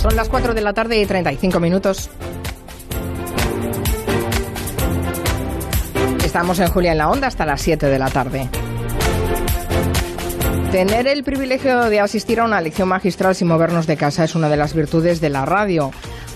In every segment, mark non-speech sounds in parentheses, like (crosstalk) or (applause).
Son las 4 de la tarde y 35 minutos. Estamos en Julia en la Onda hasta las 7 de la tarde. Tener el privilegio de asistir a una lección magistral sin movernos de casa es una de las virtudes de la radio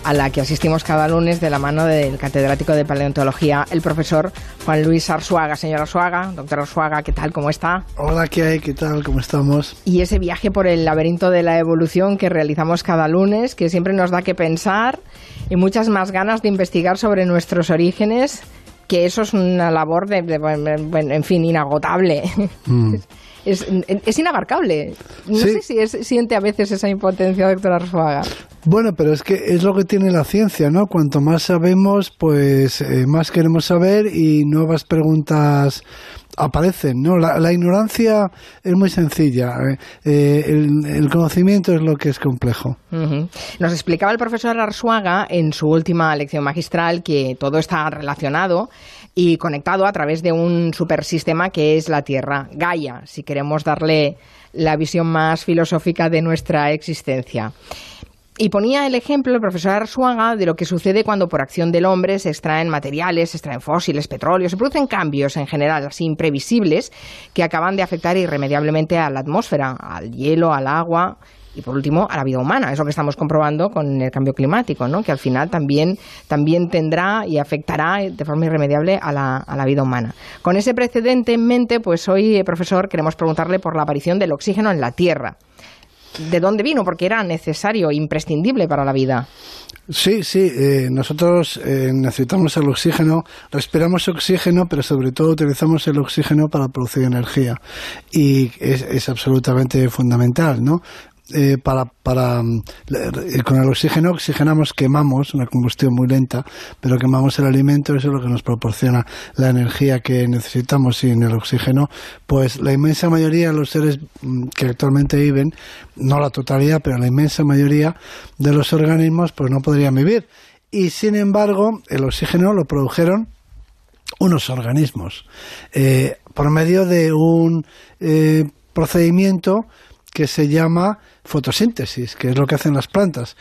a la que asistimos cada lunes de la mano del catedrático de paleontología, el profesor Juan Luis Arzuaga. Señor Arzuaga, doctor Arzuaga, ¿qué tal? ¿Cómo está? Hola, ¿qué hay? ¿Qué tal? ¿Cómo estamos? Y ese viaje por el laberinto de la evolución que realizamos cada lunes, que siempre nos da que pensar y muchas más ganas de investigar sobre nuestros orígenes, que eso es una labor de, en fin, inagotable. Mm. (laughs) Es, inabarcable. No sé si siente a veces esa impotencia, doctor Arzuaga. Bueno, pero es que es lo que tiene la ciencia, ¿no? Cuanto más sabemos, pues eh, más queremos saber y nuevas preguntas aparecen, ¿no? La, ignorancia es muy sencilla, ¿eh? Eh, el, conocimiento es lo que es complejo. Nos explicaba el profesor Arzuaga en su última lección magistral que todo está relacionado y conectado a través de un supersistema que es la Tierra, Gaia, si queremos darle la visión más filosófica de nuestra existencia. Y ponía el ejemplo el profesor Arsuaga de lo que sucede cuando por acción del hombre se extraen materiales, se extraen fósiles, petróleo, se producen cambios en general así imprevisibles que acaban de afectar irremediablemente a la atmósfera, al hielo, al agua y por último a la vida humana. Es lo que estamos comprobando con el cambio climático, ¿no? que al final también, también tendrá y afectará de forma irremediable a la, a la vida humana. Con ese precedente en mente, pues hoy, eh, profesor, queremos preguntarle por la aparición del oxígeno en la Tierra de dónde vino, porque era necesario, imprescindible para la vida. Sí, sí, eh, nosotros eh, necesitamos el oxígeno, respiramos oxígeno, pero sobre todo utilizamos el oxígeno para producir energía. Y es, es absolutamente fundamental, ¿no? Eh, para, para eh, con el oxígeno oxigenamos, quemamos, una combustión muy lenta, pero quemamos el alimento, eso es lo que nos proporciona la energía que necesitamos sin el oxígeno, pues la inmensa mayoría de los seres mm, que actualmente viven, no la totalidad, pero la inmensa mayoría de los organismos, pues no podrían vivir. Y sin embargo, el oxígeno lo produjeron unos organismos eh, por medio de un procedimiento que se llama fotosíntesis, que es lo que hacen las plantas.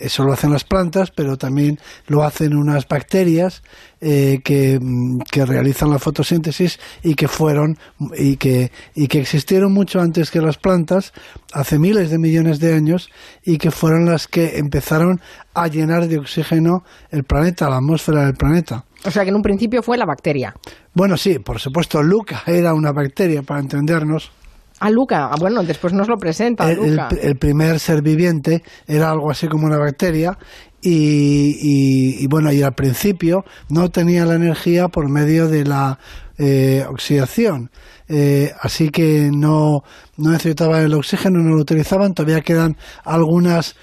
Eso lo hacen las plantas, pero también lo hacen unas bacterias eh, que, mm, que, realizan la fotosíntesis y que fueron y que, y que existieron mucho antes que las plantas, hace miles de millones de años, y que fueron las que empezaron a llenar de oxígeno el planeta, la atmósfera del planeta. O sea que en un principio fue la bacteria. Bueno, sí, por supuesto, Luca era una bacteria, para entendernos. Ah, Luca. Ah, bueno, después nos lo presenta. El, El, primer ser viviente era algo así como una bacteria y, bueno, y al principio no tenía la energía por medio de la eh, oxidación. Eh, así que no, no necesitaban el oxígeno, no lo utilizaban. Todavía quedan algunas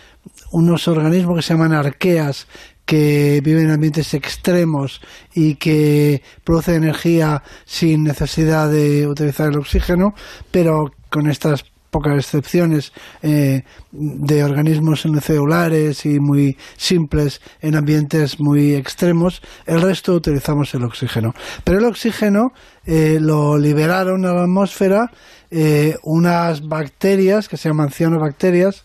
unos organismos que se llaman arqueas que viven en ambientes extremos y que producen energía sin necesidad de utilizar el oxígeno, pero con estas pocas excepciones eh, de organismos unicelulares y muy simples en ambientes muy extremos, el resto utilizamos el oxígeno. Pero el oxígeno eh, lo liberaron a la atmósfera eh, unas bacterias que se llaman cianobacterias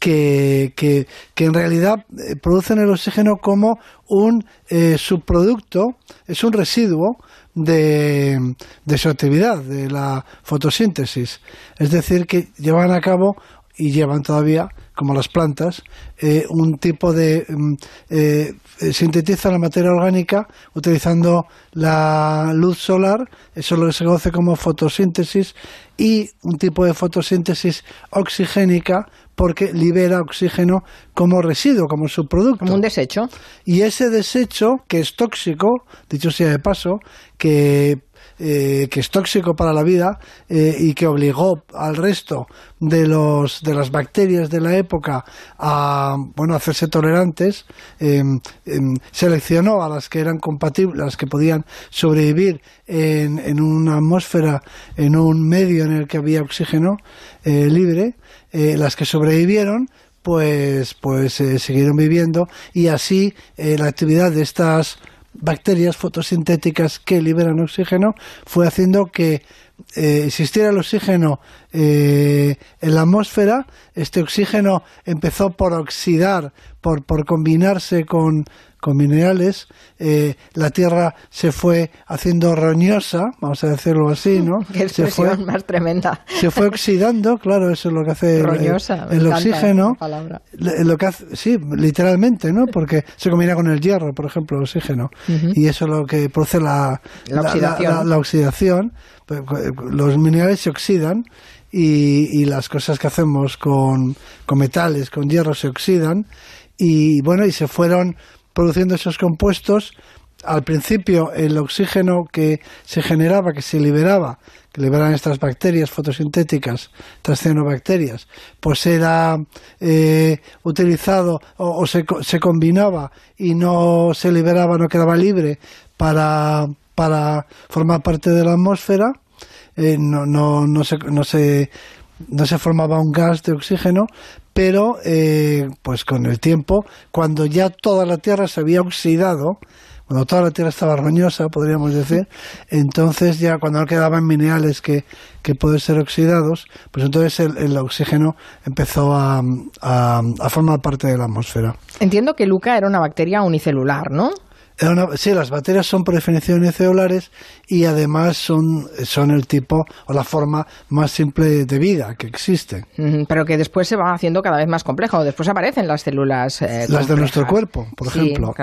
que, que, que, en realidad eh, producen el oxígeno como un eh, subproducto, es un residuo de, de su actividad, de la fotosíntesis. Es decir, que llevan a cabo y llevan todavía, como las plantas, eh, un tipo de... Mm, eh, sintetizan la materia orgánica utilizando la luz solar, eso lo que se conoce como fotosíntesis, y un tipo de fotosíntesis oxigénica porque libera oxígeno como residuo, como subproducto. Como un desecho. Y ese desecho, que es tóxico, dicho sea de paso, que eh, que es tóxico para la vida eh, y que obligó al resto de los de las bacterias de la época a bueno hacerse tolerantes em, seleccionó a las que eran compatibles las que podían sobrevivir en, en una atmósfera en un medio en el que había oxígeno eh, libre las que sobrevivieron pues pues siguieron viviendo y así la actividad de estas bacterias fotosintéticas que liberan oxígeno fue haciendo que eh, existiera el oxígeno eh, en la atmósfera, este oxígeno empezó por oxidar, por, por combinarse con, con minerales, eh, la Tierra se fue haciendo roñosa, vamos a decirlo así, ¿no? (laughs) Qué se fue, más tremenda. Se fue oxidando, claro, eso es lo que hace roñosa, el, oxígeno. Lo que hace, sí, literalmente, ¿no? Porque se combina con el hierro, por ejemplo, el oxígeno, y eso es lo que produce la, la oxidación. La, oxidación. Pues, los minerales se oxidan. Y, y, las cosas que hacemos con, con metales, con hierro, se oxidan y bueno, y se fueron produciendo esos compuestos, al principio el oxígeno que se generaba, que se liberaba, que liberan estas bacterias fotosintéticas, estas cianobacterias, pues era eh, utilizado o, se, se, combinaba y no se liberaba, no quedaba libre para, para formar parte de la atmósfera. Eh, no, no, no, se, no, se, no se formaba un gas de oxígeno, pero eh, pues con el tiempo, cuando ya toda la Tierra se había oxidado, cuando toda la Tierra estaba roñosa, podríamos decir, entonces ya cuando no quedaban minerales que, que pueden ser oxidados, pues entonces el, oxígeno empezó a, a formar parte de la atmósfera. Entiendo que Luca era una bacteria unicelular, ¿no? Sí, las bacterias son por definición unicelulares y además son, son el tipo o la forma más simple de vida que existe. pero que después se va haciendo cada vez más complejo. Después aparecen las células. Eh, las de nuestro cuerpo, por ejemplo.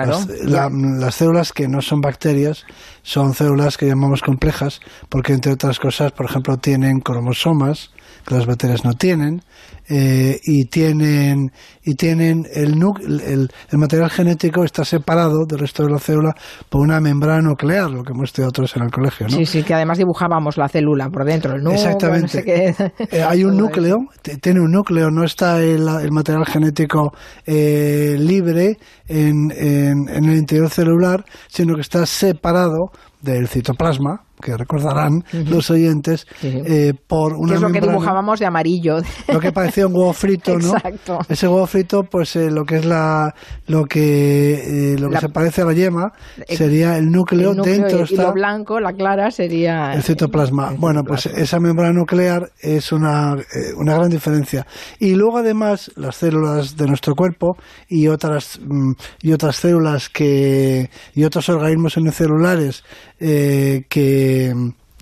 las, células que no son bacterias son células que llamamos complejas porque, entre otras cosas, por ejemplo, tienen cromosomas que las bacterias no tienen eh, y tienen y tienen el, el, el, material genético está separado del resto de la célula por una membrana nuclear, lo que hemos estudiado otros en el colegio. ¿no? Sí, sí, que además dibujábamos la célula por dentro. El Exactamente. (laughs) Eh, hay un (laughs) núcleo, tiene un núcleo, no está el, el material genético eh, libre en, en, en el interior celular, sino que está separado del citoplasma, que recordarán los oyentes, eh, por una es lo que dibujábamos de amarillo. (laughs) Lo que parecía un huevo frito, ¿no? Exacto. Ese huevo frito, pues eh, lo que es la, lo que, eh, lo que se parece a la yema sería el núcleo, dentro y, lo blanco, la clara, sería el citoplasma. bueno, pues esa membrana nuclear es una, una gran diferencia. Y luego además las células de nuestro cuerpo y otras mm, y otras células que y otros organismos unicelulares eh, que,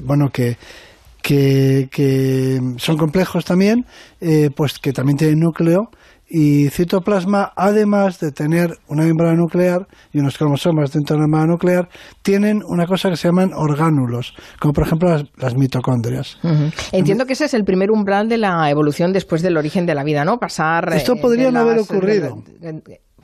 bueno, que, que, son complejos también, eh, pues que también tienen núcleo y citoplasma, además de tener una membrana nuclear y unos cromosomas dentro de la membrana nuclear, tienen una cosa que se llaman orgánulos, como por ejemplo las, mitocondrias. Entiendo que ese es el primer umbral de la evolución después del origen de la vida, ¿no? Pasar. Esto eh, podría no haber ocurrido.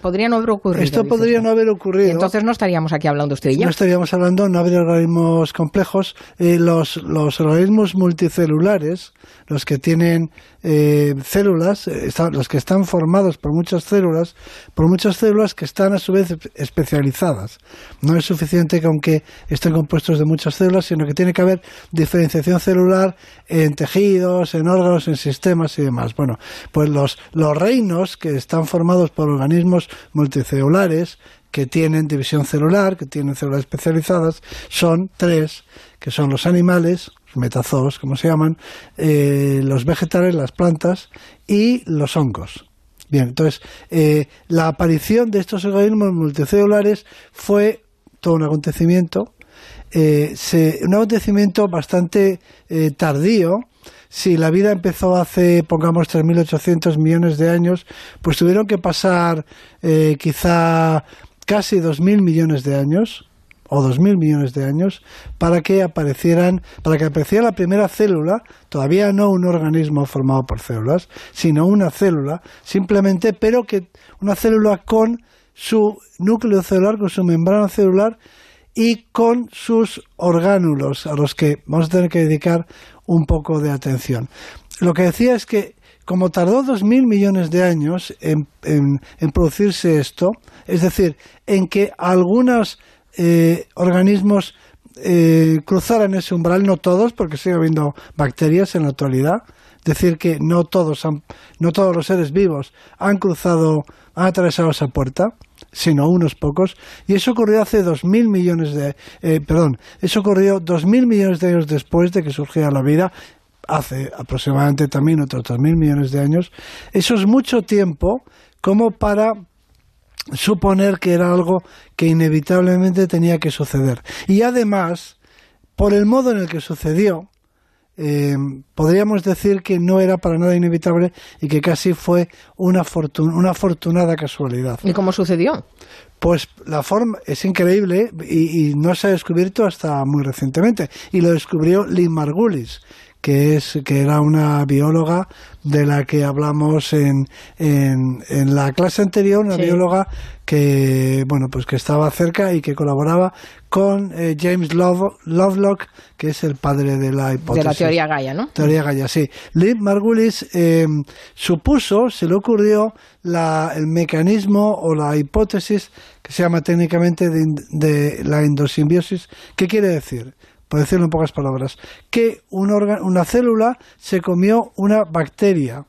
Podría no haber ocurrido. Esto podría no haber ocurrido. entonces no estaríamos aquí hablando usted y yo. No estaríamos hablando, no habría organismos complejos. Eh, los, los organismos multicelulares, los que tienen eh, células, eh, los que están formados por muchas células, por muchas células que están a su vez especializadas. No es suficiente que aunque estén compuestos de muchas células, sino que tiene que haber diferenciación celular en tejidos, en órganos, en sistemas y demás. Bueno, pues los, los reinos que están formados por organismos multicelulares, que tienen división celular, que tienen células especializadas, son tres, que son los animales, metazoos, como se llaman, eh, los vegetales, las plantas y los hongos. Bien, entonces, eh, la aparición de estos organismos multicelulares fue todo un acontecimiento, eh, un acontecimiento bastante tardío, si la vida empezó hace, pongamos, 3.800 millones de años, pues tuvieron que pasar quizá casi 2.000 millones de años o dos mil millones de años para que aparecieran, para que apareciera la primera célula, todavía no un organismo formado por células, sino una célula, simplemente, pero que una célula con su núcleo celular, con su membrana celular y con sus orgánulos, a los que vamos a tener que dedicar un poco de atención. Lo que decía es que como tardó dos mil millones de años en, en, producirse esto, es decir, en que algunas eh, organismos eh, cruzaran ese umbral, no todos, porque sigue habiendo bacterias en la actualidad, decir que no todos, no todos los seres vivos han cruzado, han atravesado esa puerta, sino unos pocos, y eso ocurrió hace dos mil millones de, eh, perdón, eso ocurrió dos mil millones de años después de que surgiera la vida, hace aproximadamente también otros dos mil millones de años. Eso es mucho tiempo como para suponer que era algo que inevitablemente tenía que suceder. Y además, por el modo en el que sucedió, eh, podríamos decir que no era para nada inevitable y que casi fue una, una afortunada casualidad. ¿Y cómo sucedió? Pues la forma es increíble y, no se ha descubierto hasta muy recientemente. Y lo descubrió Lynn Margulis, que, es, que era una bióloga de la que hablamos en, en, en la clase anterior, una bióloga que, bueno, pues que estaba cerca y que colaboraba con eh, James Lovelock, que es el padre de la hipótesis. De la teoría Gaia, ¿no? Teoría Gaia, sí. Liv Margulis eh, supuso, se le ocurrió la, el mecanismo o la hipótesis que se llama técnicamente de, de la endosimbiosis. ¿Qué quiere decir? Por decirlo en pocas palabras, que una célula se comió una bacteria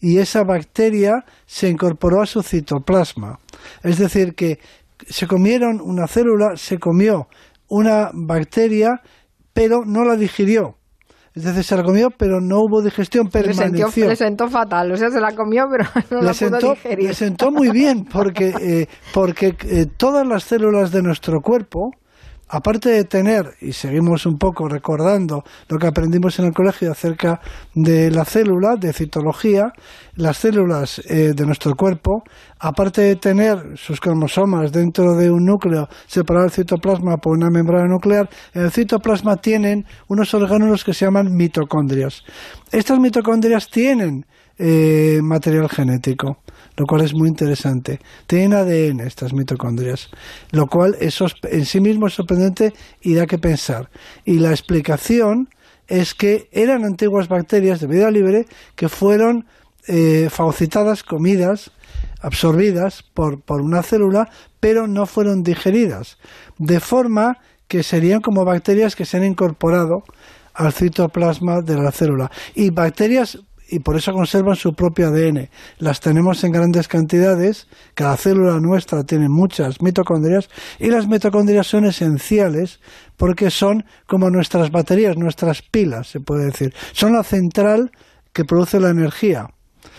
y esa bacteria se incorporó a su citoplasma. Es decir, que se comieron una célula, se comió una bacteria, pero no la digirió. Es decir, se la comió, pero no hubo digestión, permaneció. Le sentó, fatal, o sea, se la comió, pero (laughs) no la pudo digerir. Le sentó muy bien, porque, eh, porque eh, todas las células de nuestro cuerpo, aparte de tener, y seguimos un poco recordando lo que aprendimos en el colegio acerca de la célula, de citología, las células eh, de nuestro cuerpo, aparte de tener sus cromosomas dentro de un núcleo separado del citoplasma por una membrana nuclear, en el citoplasma tienen unos orgánulos que se llaman mitocondrias. Estas mitocondrias tienen eh, material genético lo cual es muy interesante. Tienen ADN estas mitocondrias, lo cual eso en sí mismo es sorprendente y da que pensar. Y la explicación es que eran antiguas bacterias de vida libre que fueron eh, comidas, absorbidas por, por una célula, pero no fueron digeridas. De forma que serían como bacterias que se han incorporado al citoplasma de la célula. Y bacterias y por eso conservan su propio ADN. Las tenemos en grandes cantidades, cada célula nuestra tiene muchas mitocondrias y las mitocondrias son esenciales porque son como nuestras baterías, nuestras pilas, se puede decir. Son la central que produce la energía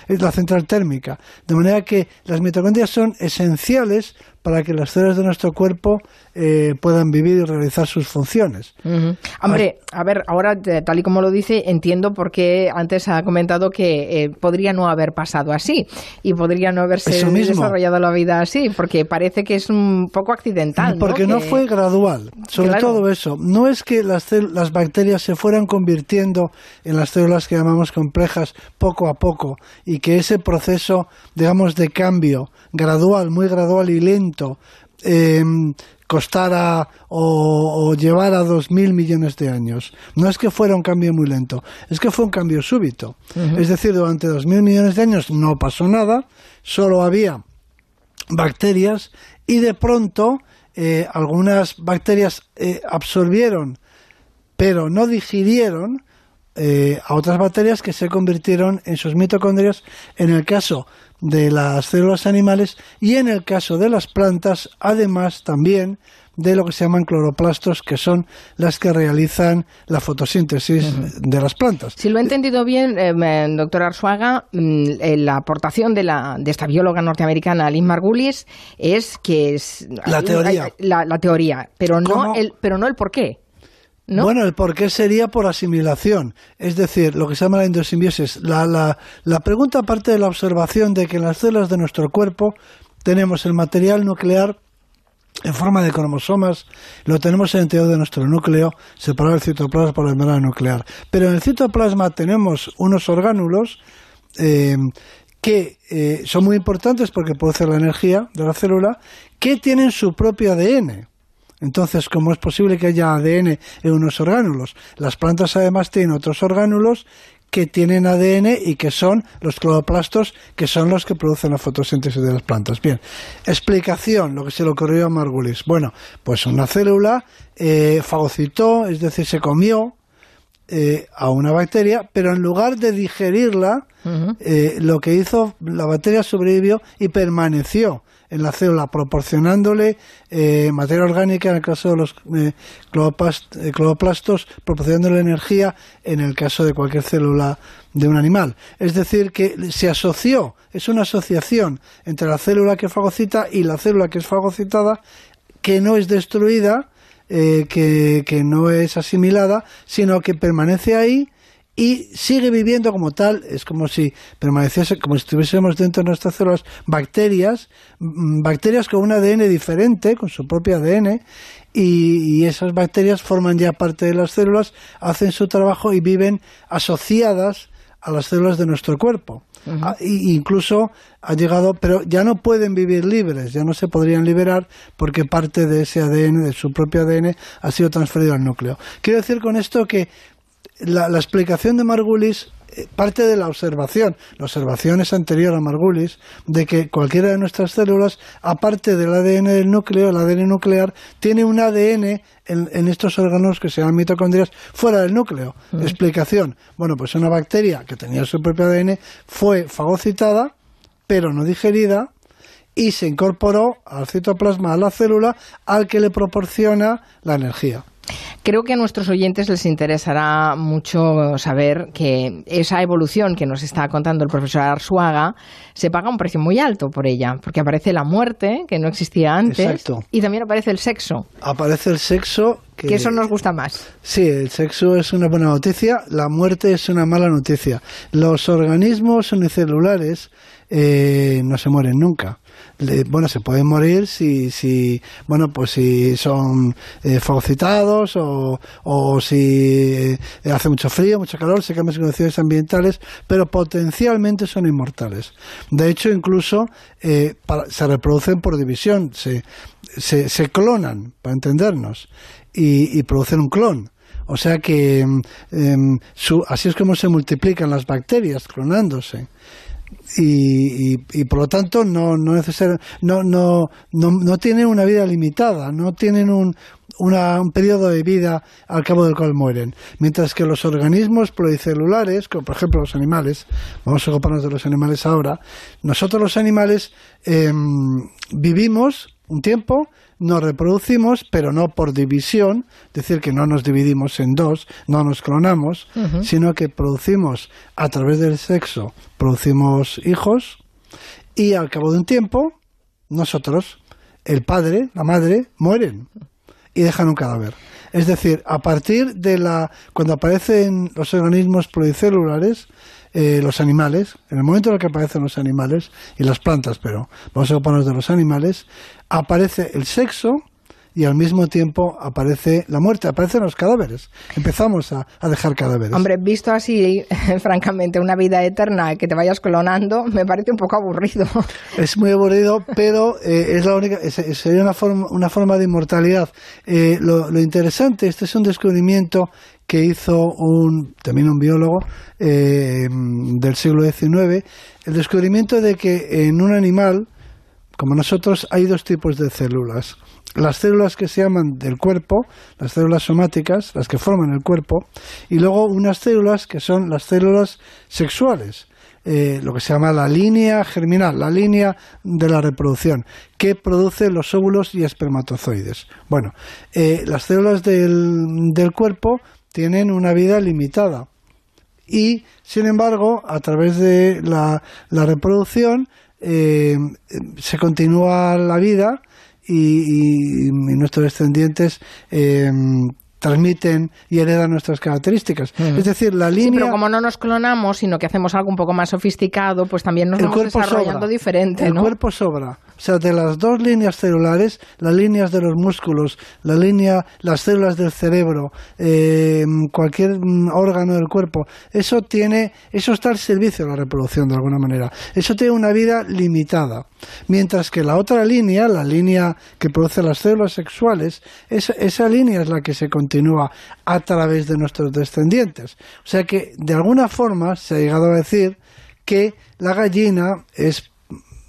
es la central térmica. De manera que las mitocondrias son esenciales para que las células de nuestro cuerpo eh, puedan vivir y realizar sus funciones. Hombre, a ver, ahora tal y como lo dice, entiendo por qué antes ha comentado que eh, podría no haber pasado así y podría no haberse desarrollado la vida así, porque parece que es un poco accidental. Porque no, fue gradual, sobre todo eso. No es que las, las bacterias se fueran convirtiendo en las células que llamamos complejas poco a poco y que ese proceso, digamos, de cambio gradual, muy gradual y lento, em, costara o, o, llevara dos mil millones de años. No es que fuera un cambio muy lento, es que fue un cambio súbito. Es decir, durante dos mil millones de años no pasó nada, solo había bacterias y de pronto eh, algunas bacterias eh, absorbieron pero no digirieron eh, a otras bacterias que se convirtieron en sus mitocondrias en el caso de las células animales y en el caso de las plantas, además también de lo que se llaman cloroplastos, que son las que realizan la fotosíntesis de las plantas. Si lo he entendido bien, eh, doctor Arzuaga, mm, eh, la aportación de, la, de esta bióloga norteamericana, Lynn Margulis, es que es... La teoría. La, teoría, pero no, el, pero no el por qué. Bueno, el por qué sería por asimilación, es decir, lo que se llama la endosimbiosis. La, la, la pregunta parte de la observación de que en las células de nuestro cuerpo tenemos el material nuclear en forma de cromosomas, lo tenemos en el interior de nuestro núcleo, separado del citoplasma por la membrana nuclear. Pero en el citoplasma tenemos unos orgánulos eh, que eh, son muy importantes porque producen la energía de la célula, que tienen su propio ADN. Entonces, ¿cómo es posible que haya ADN en unos orgánulos? Las plantas además tienen otros orgánulos que tienen ADN y que son los cloroplastos, que son los que producen la fotosíntesis de las plantas. Bien, explicación, lo que se le ocurrió a Margulis. Bueno, pues una célula eh, fagocitó, es decir, se comió eh, a una bacteria, pero en lugar de digerirla, eh, lo que hizo la bacteria sobrevivió y permaneció en la célula, proporcionándole eh, materia orgánica en el caso de los cloroplastos, proporcionándole energía en el caso de cualquier célula de un animal. Es decir, que se asoció, es una asociación entre la célula que fagocita y la célula que es fagocitada, que no es destruida, eh, que, no es asimilada, sino que permanece ahí y sigue viviendo como tal, es como si permaneciese, como si estuviésemos dentro de nuestras células bacterias, mm, bacterias con un ADN diferente, con su propio ADN, y, esas bacterias forman ya parte de las células, hacen su trabajo y viven asociadas a las células de nuestro cuerpo. Ah, incluso ha llegado, pero ya no pueden vivir libres, ya no se podrían liberar porque parte de ese ADN, de su propio ADN, ha sido transferido al núcleo. Quiero decir con esto que la, la explicación de Margulis parte de la observación, la observación es anterior a Margulis, de que cualquiera de nuestras células, aparte del ADN del núcleo, el ADN nuclear, tiene un ADN en, estos órganos que se llaman mitocondrias fuera del núcleo. Mm. Explicación. Bueno, pues una bacteria que tenía su propio ADN fue fagocitada, pero no digerida, y se incorporó al citoplasma, a la célula, al que le proporciona la energía. Creo que a nuestros oyentes les interesará mucho saber que esa evolución que nos está contando el profesor Arsuaga se paga un precio muy alto por ella, porque aparece la muerte, que no existía antes, y también aparece el sexo. Aparece el sexo. Que, eso nos gusta más. Sí, el sexo es una buena noticia, la muerte es una mala noticia. Los organismos unicelulares eh, no se mueren nunca bueno, se pueden morir si, si bueno, pues si son eh, fagocitados o, o si eh, hace mucho frío, mucho calor, se cambian condiciones ambientales, pero potencialmente son inmortales. De hecho, incluso eh, se reproducen por división, se, se, clonan, para entendernos, y, producen un clon. O sea que em, así es como se multiplican las bacterias, clonándose y, y, por lo tanto no no, no, no, no, no tienen una vida limitada, no tienen un, un periodo de vida al cabo del cual mueren. Mientras que los organismos pluricelulares, como por ejemplo los animales, vamos a ocuparnos de los animales ahora, nosotros los animales em, vivimos un tiempo nos reproducimos, pero no por división, es decir, que no nos dividimos en dos, no nos clonamos, sino que producimos a través del sexo, producimos hijos y al cabo de un tiempo, nosotros, el padre, la madre, mueren y dejan un cadáver. Es decir, a partir de la cuando aparecen los organismos pluricelulares, eh, los animales, en el momento en el que aparecen los animales y las plantas, pero vamos a ocuparnos de los animales, aparece el sexo y al mismo tiempo aparece la muerte, aparecen los cadáveres. Empezamos a, dejar cadáveres. Hombre, visto así, (laughs) francamente, una vida eterna que te vayas clonando, me parece un poco aburrido. (laughs) Es muy aburrido, pero eh, es la única, sería una forma, una forma de inmortalidad. Eh, lo, lo, interesante, este es un descubrimiento que hizo un, también un biólogo eh, del siglo XIX, el descubrimiento de que en un animal, como nosotros, hay dos tipos de células. Las células que se llaman del cuerpo, las células somáticas, las que forman el cuerpo, y luego unas células que son las células sexuales. Eh, lo que se llama la línea germinal, la línea de la reproducción, que produce los óvulos y espermatozoides. Bueno, eh, las células del, del cuerpo tienen una vida limitada. Y, sin embargo, a través de la, la reproducción eh, se continúa la vida y, nuestros descendientes eh, transmiten y heredan nuestras características. Es decir, la línea... Sí, pero como no nos clonamos, sino que hacemos algo un poco más sofisticado, pues también nos vamos desarrollando diferente, El cuerpo sobra. O sea, de las dos líneas celulares, las líneas de los músculos, la línea, las células del cerebro, eh, cualquier órgano del cuerpo, eso tiene, eso está al servicio de la reproducción de alguna manera. Eso tiene una vida limitada. Mientras que la otra línea, la línea que produce las células sexuales, esa, esa línea es la que se continúa a través de nuestros descendientes. O sea que, de alguna forma, se ha llegado a decir que la gallina es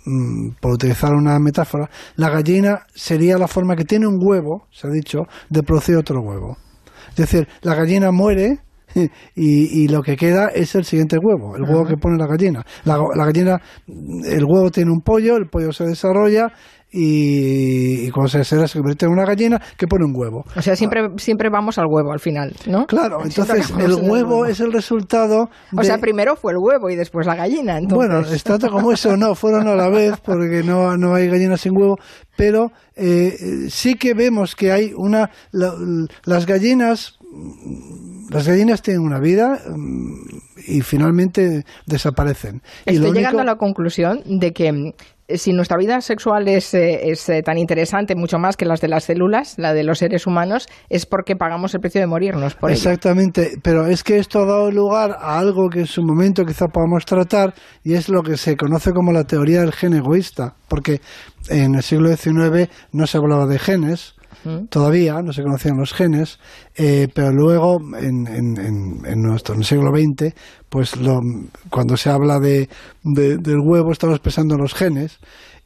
Mm, por utilizar una metáfora, la gallina sería la forma que tiene un huevo, se ha dicho, de producir otro huevo. Es decir, la gallina muere (laughs) y, lo que queda es el siguiente huevo, el huevo que pone la gallina. La, la gallina, el huevo tiene un pollo, el pollo se desarrolla y, cuando se desea se convierte en una gallina que pone un huevo. O sea, siempre, siempre vamos al huevo al final, ¿no? Claro, entonces el huevo, es el resultado. O sea, primero fue el huevo y después la gallina. Bueno, es tanto como eso, no, fueron a la vez porque no, no hay gallinas sin huevo, pero eh, sí que vemos que hay una. las gallinas. Las gallinas tienen una vida mm, y finalmente desaparecen. Estoy llegando a la conclusión de que si nuestra vida sexual es, eh, es, eh, tan interesante, mucho más que las de las células, la de los seres humanos, es porque pagamos el precio de morirnos por Exactamente, pero es que esto ha dado lugar a algo que en su momento quizá podamos tratar y es lo que se conoce como la teoría del gen egoísta, porque en el siglo XIX no se hablaba de genes, todavía no se conocían los genes, eh, pero luego en, en, nuestro siglo XX, pues lo, cuando se habla de, del huevo estamos pensando en los genes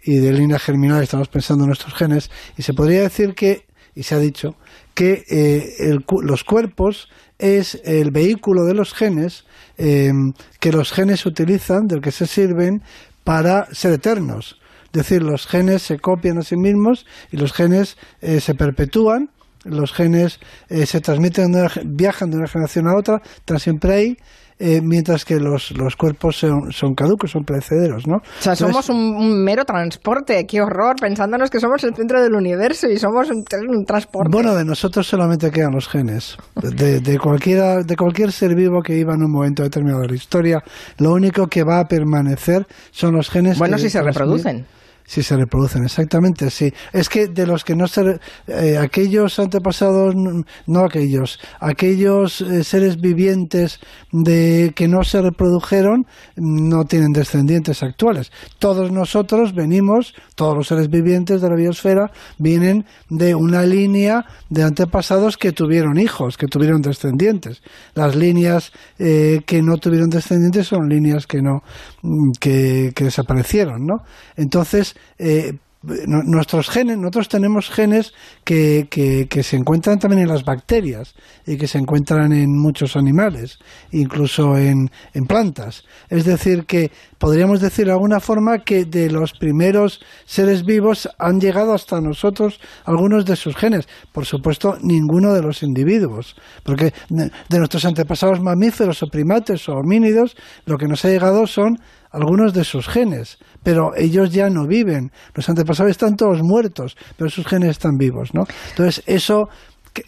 y de línea germinal estamos pensando en nuestros genes y se podría decir que, y se ha dicho, que eh, los cuerpos es el vehículo de los genes eh, que los genes utilizan, del que se sirven para ser eternos. Es decir, los genes se copian a sí mismos y los genes eh, se perpetúan, los genes eh, se transmiten, viajan de una generación a otra, están siempre ahí. Eh, mientras que los, los cuerpos son, son, caducos, son precederos, ¿no? O sea, somos un, mero transporte, qué horror, pensándonos que somos el centro del universo y somos un, transporte. Bueno, de nosotros solamente quedan los genes. De, de, cualquiera, de cualquier ser vivo que iba en un momento determinado de la historia, lo único que va a permanecer son los genes. Bueno, si se reproducen. Sí, se reproducen, exactamente, sí. Es que de los que no se... Eh, aquellos antepasados, no aquellos, aquellos eh, seres vivientes de que no se reprodujeron no tienen descendientes actuales. Todos nosotros venimos, todos los seres vivientes de la biosfera vienen de una línea de antepasados que tuvieron hijos, que tuvieron descendientes. Las líneas eh, que no tuvieron descendientes son líneas que no que, que desaparecieron, ¿no? Entonces eh, nuestros genes, nosotros tenemos genes que, que, se encuentran también en las bacterias y que se encuentran en muchos animales, incluso en, en, plantas. Es decir, que podríamos decir de alguna forma que de los primeros seres vivos han llegado hasta nosotros algunos de sus genes. Por supuesto, ninguno de los individuos, porque de nuestros antepasados mamíferos o primates o homínidos, lo que nos ha llegado son algunos de sus genes, pero ellos ya no viven. Los antepasados están todos muertos, pero sus genes están vivos, ¿no? Entonces, eso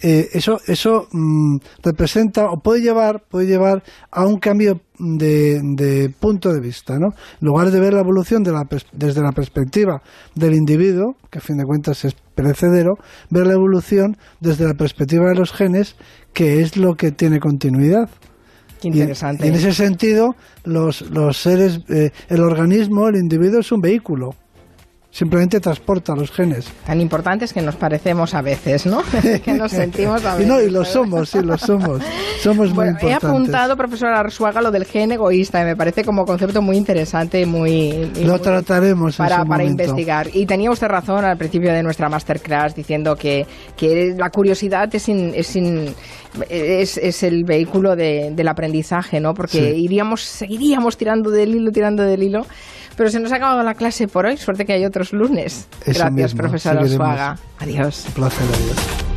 eh, eso, eso mm, representa o puede llevar, puede llevar a un cambio de, punto de vista. ¿no? En lugar de ver la evolución desde la perspectiva del individuo, que a fin de cuentas es perecedero, ver la evolución desde la perspectiva de los genes, que es lo que tiene continuidad interesante. Y, en ese sentido, los, los seres, eh, el organismo, el individuo es un vehículo simplemente transporta los genes. Tan importantes que nos parecemos a veces, ¿no? (laughs) (laughs) que nos sentimos a veces. Y no, y lo somos, sí, lo somos. Somos muy importantes. He apuntado, profesor Arzuaga, lo del gen egoísta, y me parece como concepto muy interesante, muy... Lo trataremos para, para investigar. Y tenía usted razón al principio de nuestra masterclass diciendo que, que la curiosidad es, es, es, es, el vehículo de, del aprendizaje, ¿no? Porque iríamos, seguiríamos tirando del hilo, tirando del hilo. Pero se nos ha acabado la clase por hoy. Suerte que hay otros lunes. Gracias, profesor Oswaga. Adiós. Un placer, adiós.